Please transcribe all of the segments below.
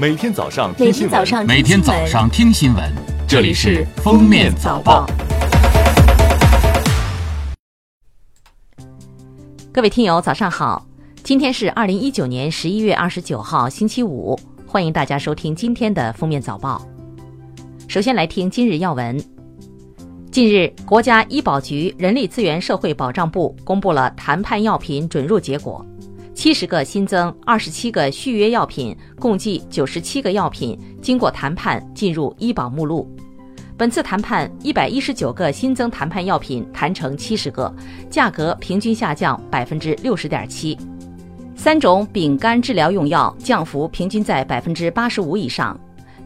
每天早上听新闻，每天早上听新闻，这里是《封面早报》。各位听友，早上好！今天是二零一九年十一月二十九号，星期五，欢迎大家收听今天的《封面早报》。首先来听今日要闻。近日，国家医保局人力资源社会保障部公布了谈判药品准入结果，七十个新增、二十七个续约药品，共计九十七个药品经过谈判进入医保目录。本次谈判，一百一十九个新增谈判药品谈成七十个，价格平均下降百分之六十点七。三种丙肝治疗用药降幅平均在百分之八十五以上。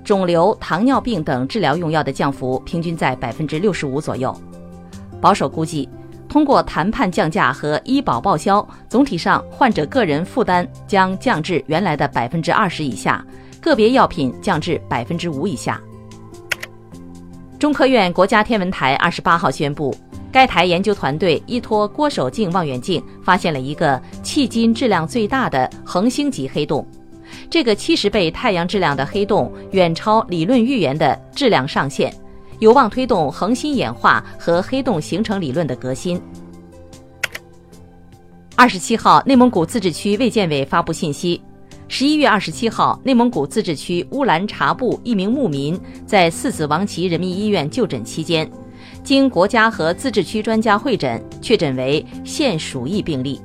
肿瘤、糖尿病等治疗用药的降幅平均在百分之六十五左右。保守估计，通过谈判降价和医保报销，总体上患者个人负担将降至原来的百分之二十以下，个别药品降至百分之五以下。中科院国家天文台二十八号宣布，该台研究团队依托郭守敬望远镜，发现了一个迄今质量最大的恒星级黑洞。这个七十倍太阳质量的黑洞远超理论预言的质量上限，有望推动恒星演化和黑洞形成理论的革新。二十七号，内蒙古自治区卫健委发布信息：十一月二十七号，内蒙古自治区乌兰察布一名牧民在四子王旗人民医院就诊期间，经国家和自治区专家会诊，确诊为腺鼠疫病例。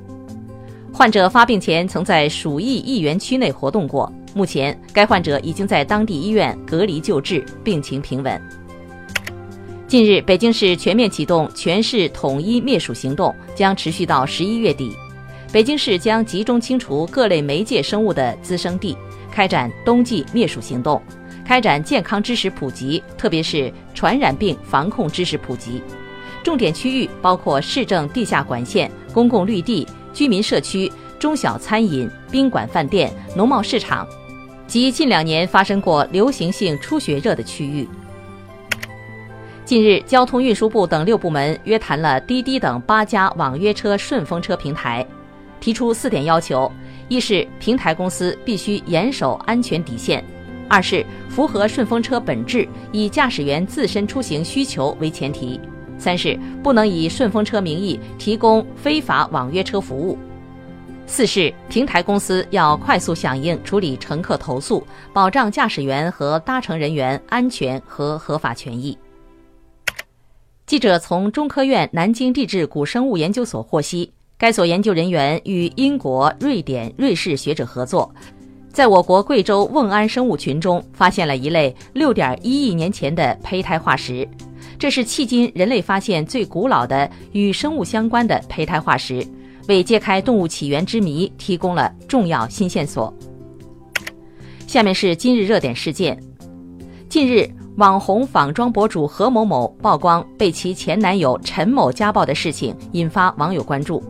患者发病前曾在鼠疫疫源区内活动过，目前该患者已经在当地医院隔离救治，病情平稳。近日，北京市全面启动全市统一灭鼠行动，将持续到十一月底。北京市将集中清除各类媒介生物的滋生地，开展冬季灭鼠行动，开展健康知识普及，特别是传染病防控知识普及。重点区域包括市政地下管线、公共绿地。居民社区、中小餐饮、宾馆、饭店、农贸市场及近两年发生过流行性出血热的区域。近日，交通运输部等六部门约谈了滴滴等八家网约车顺风车平台，提出四点要求：一是平台公司必须严守安全底线；二是符合顺风车本质，以驾驶员自身出行需求为前提。三是不能以顺风车名义提供非法网约车服务。四是平台公司要快速响应处理乘客投诉，保障驾驶员和搭乘人员安全和合法权益。记者从中科院南京地质古生物研究所获悉，该所研究人员与英国、瑞典、瑞士学者合作，在我国贵州瓮安生物群中发现了一类六点一亿年前的胚胎化石。这是迄今人类发现最古老的与生物相关的胚胎化石，为揭开动物起源之谜提供了重要新线索。下面是今日热点事件：近日，网红仿妆博主何某某曝光被其前男友陈某家暴的事情，引发网友关注。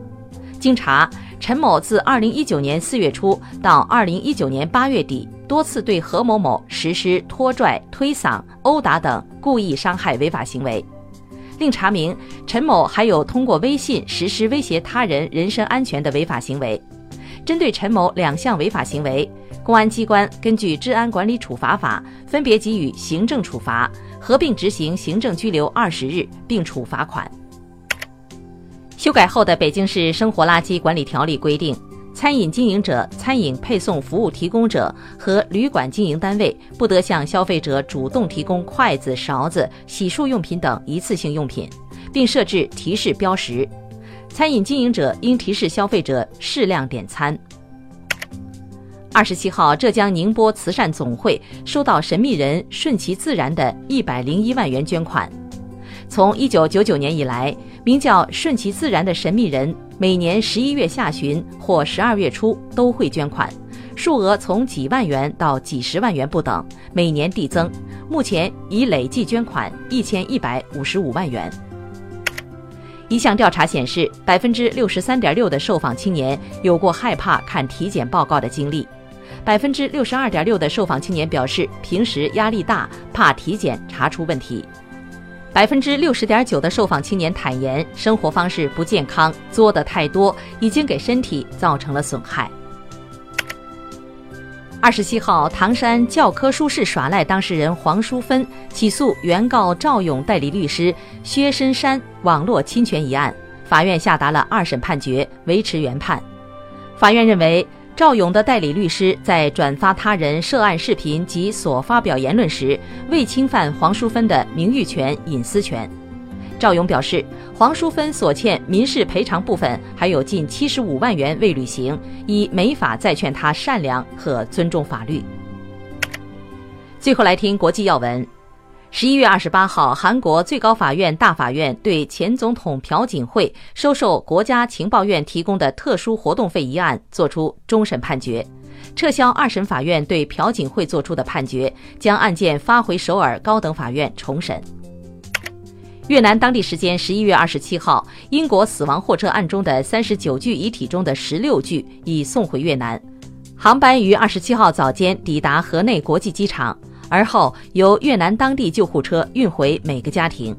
经查，陈某自2019年4月初到2019年8月底。多次对何某某实施拖拽、推搡、殴打等故意伤害违法行为。另查明，陈某还有通过微信实施威胁他人人身安全的违法行为。针对陈某两项违法行为，公安机关根据《治安管理处罚法》分别给予行政处罚，合并执行行政拘留二十日，并处罚款。修改后的《北京市生活垃圾管理条例》规定。餐饮经营者、餐饮配送服务提供者和旅馆经营单位不得向消费者主动提供筷子、勺子、洗漱用品等一次性用品，并设置提示标识。餐饮经营者应提示消费者适量点餐。二十七号，浙江宁波慈善总会收到神秘人顺其自然的一百零一万元捐款。从一九九九年以来，名叫顺其自然的神秘人。每年十一月下旬或十二月初都会捐款，数额从几万元到几十万元不等，每年递增。目前已累计捐款一千一百五十五万元。一项调查显示，百分之六十三点六的受访青年有过害怕看体检报告的经历，百分之六十二点六的受访青年表示平时压力大，怕体检查出问题。百分之六十点九的受访青年坦言，生活方式不健康，作的太多，已经给身体造成了损害。二十七号，唐山教科书式耍赖当事人黄淑芬起诉原告赵勇代理律师薛深山网络侵权一案，法院下达了二审判决，维持原判。法院认为，赵勇的代理律师在转发他人涉案视频及所发表言论时，未侵犯黄淑芬的名誉权、隐私权。赵勇表示，黄淑芬所欠民事赔偿部分还有近七十五万元未履行，已没法再劝他善良和尊重法律。最后来听国际要闻。十一月二十八号，韩国最高法院大法院对前总统朴槿惠收受国家情报院提供的特殊活动费一案作出终审判决，撤销二审法院对朴槿惠作出的判决，将案件发回首尔高等法院重审。越南当地时间十一月二十七号，英国死亡货车案中的三十九具遗体中的十六具已送回越南，航班于二十七号早间抵达河内国际机场，而后由越南当地救护车运回每个家庭。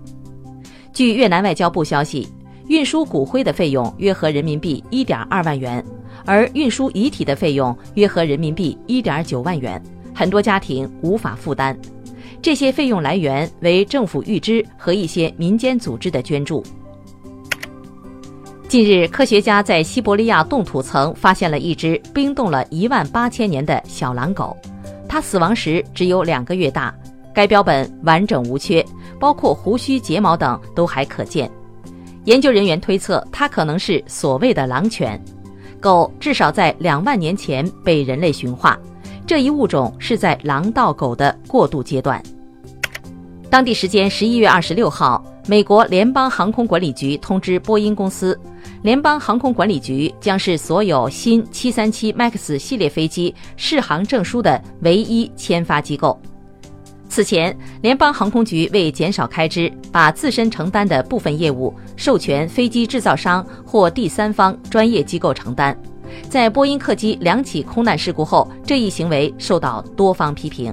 据越南外交部消息，运输骨灰的费用约合人民币一点二万元，而运输遗体的费用约合人民币一点九万元，很多家庭无法负担。这些费用来源为政府预支和一些民间组织的捐助。近日，科学家在西伯利亚冻土层发现了一只冰冻了一万八千年的小狼狗，它死亡时只有两个月大，该标本完整无缺，包括胡须、睫毛等都还可见。研究人员推测，它可能是所谓的狼犬。狗至少在两万年前被人类驯化。这一物种是在狼到狗的过渡阶段。当地时间十一月二十六号，美国联邦航空管理局通知波音公司，联邦航空管理局将是所有新七三七 MAX 系列飞机适航证书的唯一签发机构。此前，联邦航空局为减少开支，把自身承担的部分业务授权飞机制造商或第三方专业机构承担。在波音客机两起空难事故后，这一行为受到多方批评。